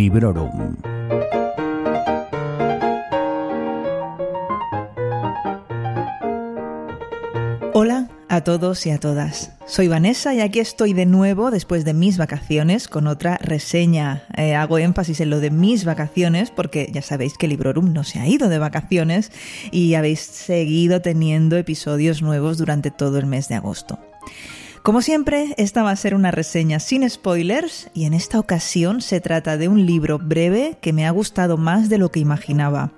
Librorum. Hola a todos y a todas. Soy Vanessa y aquí estoy de nuevo después de mis vacaciones con otra reseña. Eh, hago énfasis en lo de mis vacaciones porque ya sabéis que Librorum no se ha ido de vacaciones y habéis seguido teniendo episodios nuevos durante todo el mes de agosto. Como siempre, esta va a ser una reseña sin spoilers y en esta ocasión se trata de un libro breve que me ha gustado más de lo que imaginaba.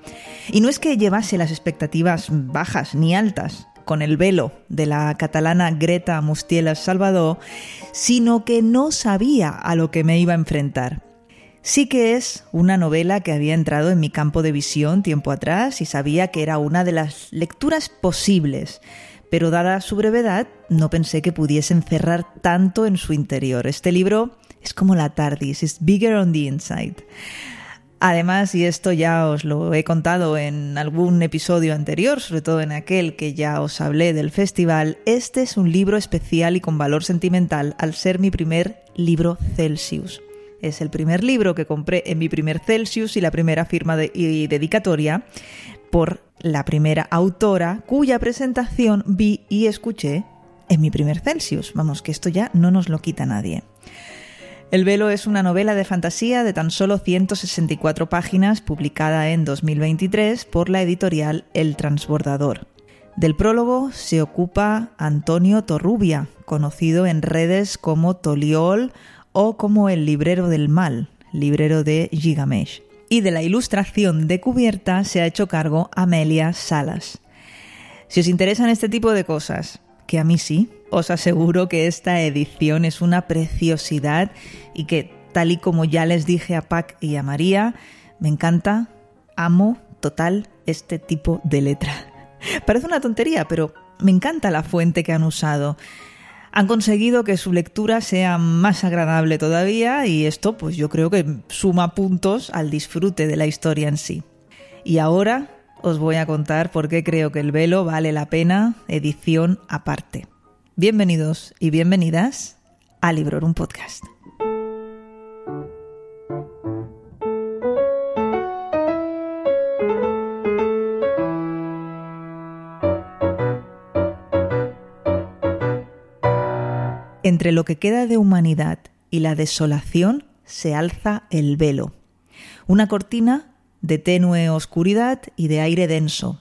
Y no es que llevase las expectativas bajas ni altas con el velo de la catalana Greta Mustielas Salvador, sino que no sabía a lo que me iba a enfrentar. Sí que es una novela que había entrado en mi campo de visión tiempo atrás y sabía que era una de las lecturas posibles, pero dada su brevedad, no pensé que pudiese encerrar tanto en su interior. Este libro es como la TARDIS, es bigger on the inside. Además, y esto ya os lo he contado en algún episodio anterior, sobre todo en aquel que ya os hablé del festival, este es un libro especial y con valor sentimental al ser mi primer libro Celsius. Es el primer libro que compré en mi primer Celsius y la primera firma y dedicatoria por la primera autora cuya presentación vi y escuché en mi primer Celsius. Vamos, que esto ya no nos lo quita nadie. El velo es una novela de fantasía de tan solo 164 páginas publicada en 2023 por la editorial El Transbordador. Del prólogo se ocupa Antonio Torrubia, conocido en redes como Toliol o como el librero del mal, librero de Gigamesh y de la ilustración de cubierta se ha hecho cargo Amelia Salas. Si os interesan este tipo de cosas, que a mí sí, os aseguro que esta edición es una preciosidad y que, tal y como ya les dije a Pac y a María, me encanta, amo total este tipo de letra. Parece una tontería, pero me encanta la fuente que han usado han conseguido que su lectura sea más agradable todavía y esto pues yo creo que suma puntos al disfrute de la historia en sí. Y ahora os voy a contar por qué creo que el velo vale la pena edición aparte. Bienvenidos y bienvenidas a Librorum Podcast. Entre lo que queda de humanidad y la desolación se alza el velo, una cortina de tenue oscuridad y de aire denso,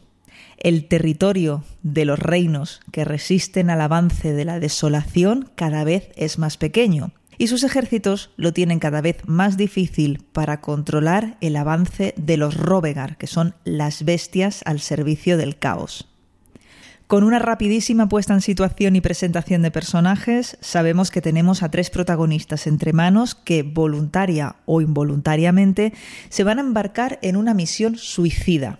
el territorio de los reinos que resisten al avance de la desolación cada vez es más pequeño, y sus ejércitos lo tienen cada vez más difícil para controlar el avance de los Robegar, que son las bestias al servicio del caos. Con una rapidísima puesta en situación y presentación de personajes, sabemos que tenemos a tres protagonistas entre manos que, voluntaria o involuntariamente, se van a embarcar en una misión suicida.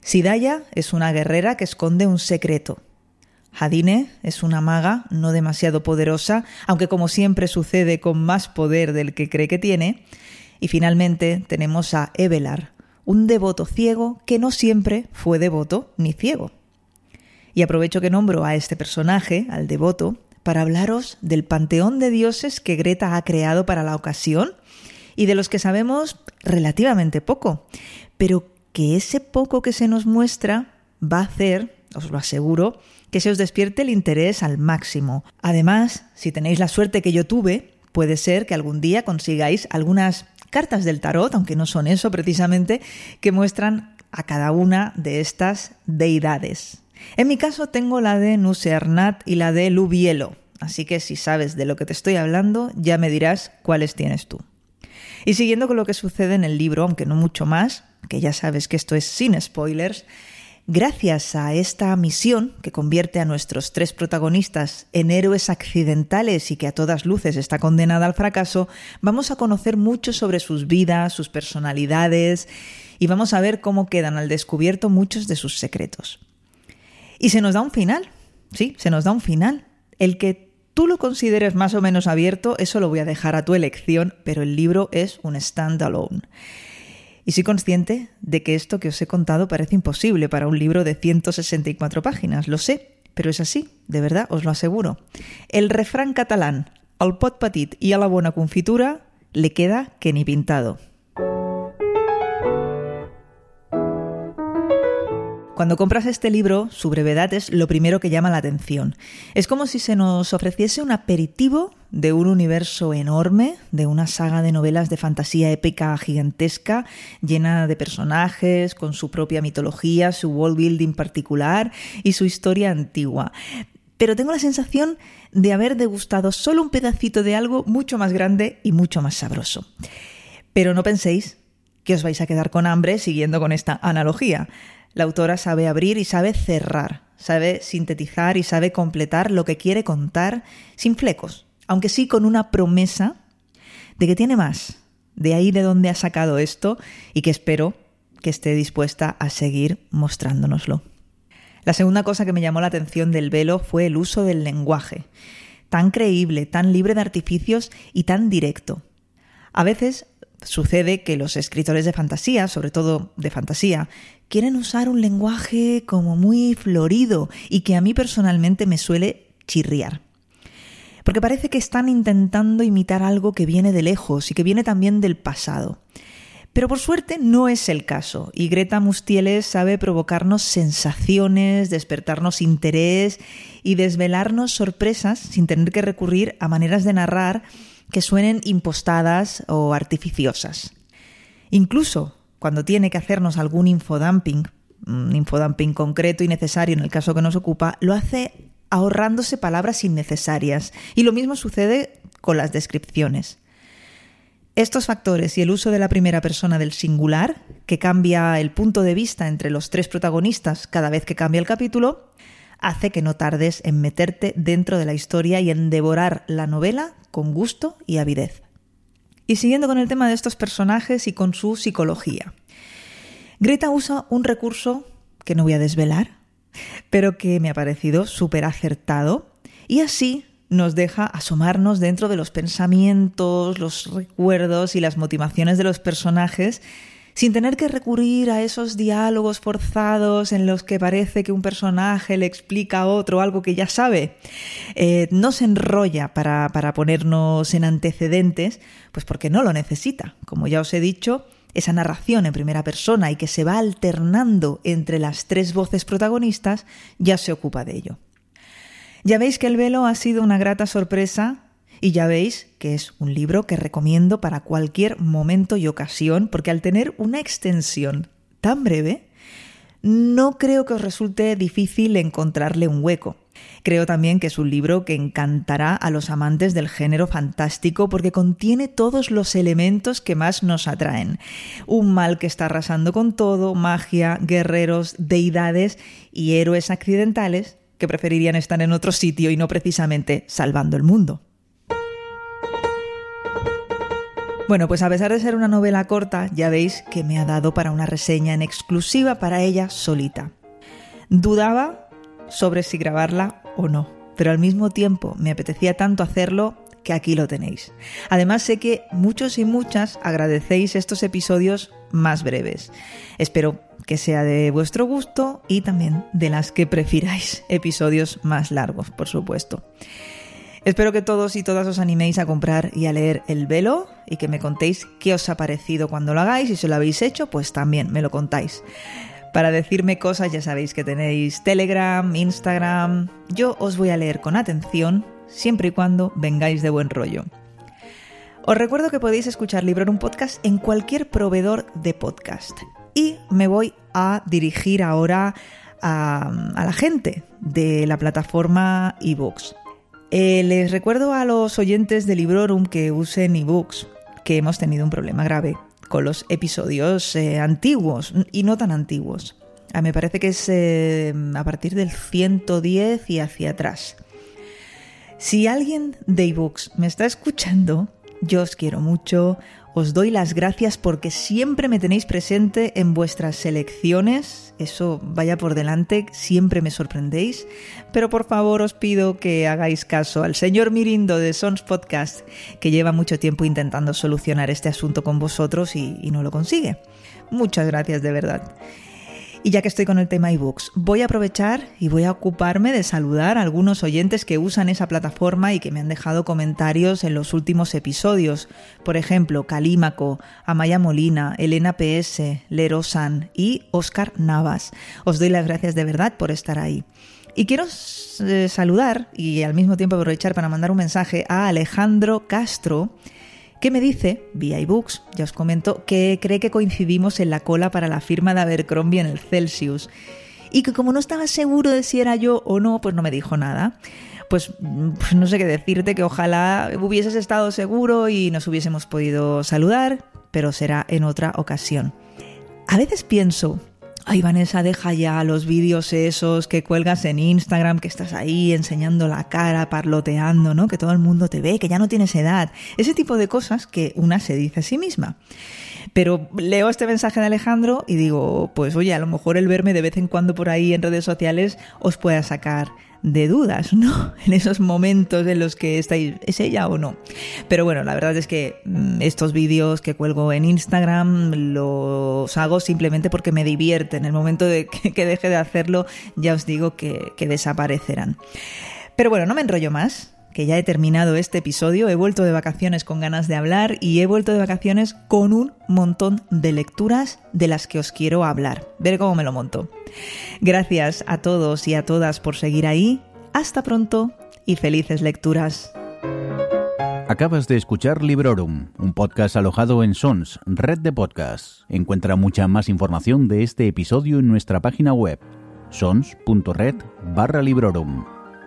Sidaya es una guerrera que esconde un secreto. Hadine es una maga no demasiado poderosa, aunque como siempre sucede con más poder del que cree que tiene. Y finalmente tenemos a Evelar, un devoto ciego que no siempre fue devoto ni ciego. Y aprovecho que nombro a este personaje, al devoto, para hablaros del panteón de dioses que Greta ha creado para la ocasión y de los que sabemos relativamente poco, pero que ese poco que se nos muestra va a hacer, os lo aseguro, que se os despierte el interés al máximo. Además, si tenéis la suerte que yo tuve, puede ser que algún día consigáis algunas cartas del tarot, aunque no son eso precisamente, que muestran a cada una de estas deidades. En mi caso tengo la de Nusernat y la de Lubielo, así que si sabes de lo que te estoy hablando, ya me dirás cuáles tienes tú. Y siguiendo con lo que sucede en el libro, aunque no mucho más, que ya sabes que esto es sin spoilers, Gracias a esta misión que convierte a nuestros tres protagonistas en héroes accidentales y que a todas luces está condenada al fracaso, vamos a conocer mucho sobre sus vidas, sus personalidades y vamos a ver cómo quedan al descubierto muchos de sus secretos. Y se nos da un final, sí, se nos da un final. El que tú lo consideres más o menos abierto, eso lo voy a dejar a tu elección, pero el libro es un standalone. Y soy consciente de que esto que os he contado parece imposible para un libro de 164 páginas, lo sé, pero es así, de verdad, os lo aseguro. El refrán catalán, al pot petit y a la buena confitura, le queda que ni pintado. Cuando compras este libro, su brevedad es lo primero que llama la atención. Es como si se nos ofreciese un aperitivo de un universo enorme, de una saga de novelas de fantasía épica gigantesca, llena de personajes, con su propia mitología, su world building particular y su historia antigua. Pero tengo la sensación de haber degustado solo un pedacito de algo mucho más grande y mucho más sabroso. Pero no penséis que os vais a quedar con hambre siguiendo con esta analogía. La autora sabe abrir y sabe cerrar, sabe sintetizar y sabe completar lo que quiere contar sin flecos, aunque sí con una promesa de que tiene más, de ahí de donde ha sacado esto y que espero que esté dispuesta a seguir mostrándonoslo. La segunda cosa que me llamó la atención del velo fue el uso del lenguaje, tan creíble, tan libre de artificios y tan directo. A veces sucede que los escritores de fantasía, sobre todo de fantasía, quieren usar un lenguaje como muy florido y que a mí personalmente me suele chirriar. Porque parece que están intentando imitar algo que viene de lejos y que viene también del pasado. Pero por suerte no es el caso, y Greta Mustieles sabe provocarnos sensaciones, despertarnos interés y desvelarnos sorpresas sin tener que recurrir a maneras de narrar que suenen impostadas o artificiosas. Incluso cuando tiene que hacernos algún infodumping, un infodumping concreto y necesario en el caso que nos ocupa, lo hace ahorrándose palabras innecesarias. Y lo mismo sucede con las descripciones. Estos factores y el uso de la primera persona del singular, que cambia el punto de vista entre los tres protagonistas cada vez que cambia el capítulo, hace que no tardes en meterte dentro de la historia y en devorar la novela con gusto y avidez. Y siguiendo con el tema de estos personajes y con su psicología. Greta usa un recurso que no voy a desvelar, pero que me ha parecido súper acertado y así nos deja asomarnos dentro de los pensamientos, los recuerdos y las motivaciones de los personajes sin tener que recurrir a esos diálogos forzados en los que parece que un personaje le explica a otro algo que ya sabe. Eh, no se enrolla para, para ponernos en antecedentes, pues porque no lo necesita. Como ya os he dicho, esa narración en primera persona y que se va alternando entre las tres voces protagonistas ya se ocupa de ello. Ya veis que el velo ha sido una grata sorpresa y ya veis que es un libro que recomiendo para cualquier momento y ocasión, porque al tener una extensión tan breve, no creo que os resulte difícil encontrarle un hueco. Creo también que es un libro que encantará a los amantes del género fantástico porque contiene todos los elementos que más nos atraen. Un mal que está arrasando con todo, magia, guerreros, deidades y héroes accidentales que preferirían estar en otro sitio y no precisamente salvando el mundo. Bueno, pues a pesar de ser una novela corta, ya veis que me ha dado para una reseña en exclusiva para ella solita. Dudaba sobre si grabarla o no, pero al mismo tiempo me apetecía tanto hacerlo que aquí lo tenéis. Además sé que muchos y muchas agradecéis estos episodios más breves. Espero que sea de vuestro gusto y también de las que prefiráis episodios más largos, por supuesto. Espero que todos y todas os animéis a comprar y a leer El Velo y que me contéis qué os ha parecido cuando lo hagáis y si lo habéis hecho, pues también me lo contáis. Para decirme cosas ya sabéis que tenéis Telegram, Instagram. Yo os voy a leer con atención siempre y cuando vengáis de buen rollo. Os recuerdo que podéis escuchar Libro en un podcast en cualquier proveedor de podcast. Y me voy a dirigir ahora a, a la gente de la plataforma eBooks. Eh, les recuerdo a los oyentes de Librorum que usen ebooks que hemos tenido un problema grave con los episodios eh, antiguos y no tan antiguos. Ah, me parece que es eh, a partir del 110 y hacia atrás. Si alguien de ebooks me está escuchando, yo os quiero mucho, os doy las gracias porque siempre me tenéis presente en vuestras selecciones. Eso vaya por delante, siempre me sorprendéis. Pero por favor os pido que hagáis caso al señor Mirindo de Sons Podcast, que lleva mucho tiempo intentando solucionar este asunto con vosotros y, y no lo consigue. Muchas gracias de verdad. Y ya que estoy con el tema ebooks, voy a aprovechar y voy a ocuparme de saludar a algunos oyentes que usan esa plataforma y que me han dejado comentarios en los últimos episodios. Por ejemplo, Calímaco, Amaya Molina, Elena PS, Lerosan y Oscar Navas. Os doy las gracias de verdad por estar ahí. Y quiero eh, saludar y al mismo tiempo aprovechar para mandar un mensaje a Alejandro Castro, que me dice, vía ebooks, ya os comento, que cree que coincidimos en la cola para la firma de Abercrombie en el Celsius. Y que como no estaba seguro de si era yo o no, pues no me dijo nada. Pues, pues no sé qué decirte, que ojalá hubieses estado seguro y nos hubiésemos podido saludar, pero será en otra ocasión. A veces pienso Ay, Vanessa, deja ya los vídeos esos que cuelgas en Instagram, que estás ahí enseñando la cara, parloteando, ¿no? Que todo el mundo te ve, que ya no tienes edad. Ese tipo de cosas que una se dice a sí misma. Pero leo este mensaje de Alejandro y digo, pues oye, a lo mejor el verme de vez en cuando por ahí en redes sociales os pueda sacar de dudas, ¿no? En esos momentos en los que estáis, ¿es ella o no? Pero bueno, la verdad es que mm, estos vídeos que cuelgo en Instagram los hago simplemente porque me divierte. En el momento de que deje de hacerlo, ya os digo que, que desaparecerán. Pero bueno, no me enrollo más que ya he terminado este episodio, he vuelto de vacaciones con ganas de hablar y he vuelto de vacaciones con un montón de lecturas de las que os quiero hablar. Ver cómo me lo monto. Gracias a todos y a todas por seguir ahí. Hasta pronto y felices lecturas. Acabas de escuchar Librorum, un podcast alojado en Sons, red de podcasts. Encuentra mucha más información de este episodio en nuestra página web, sons.red barra Librorum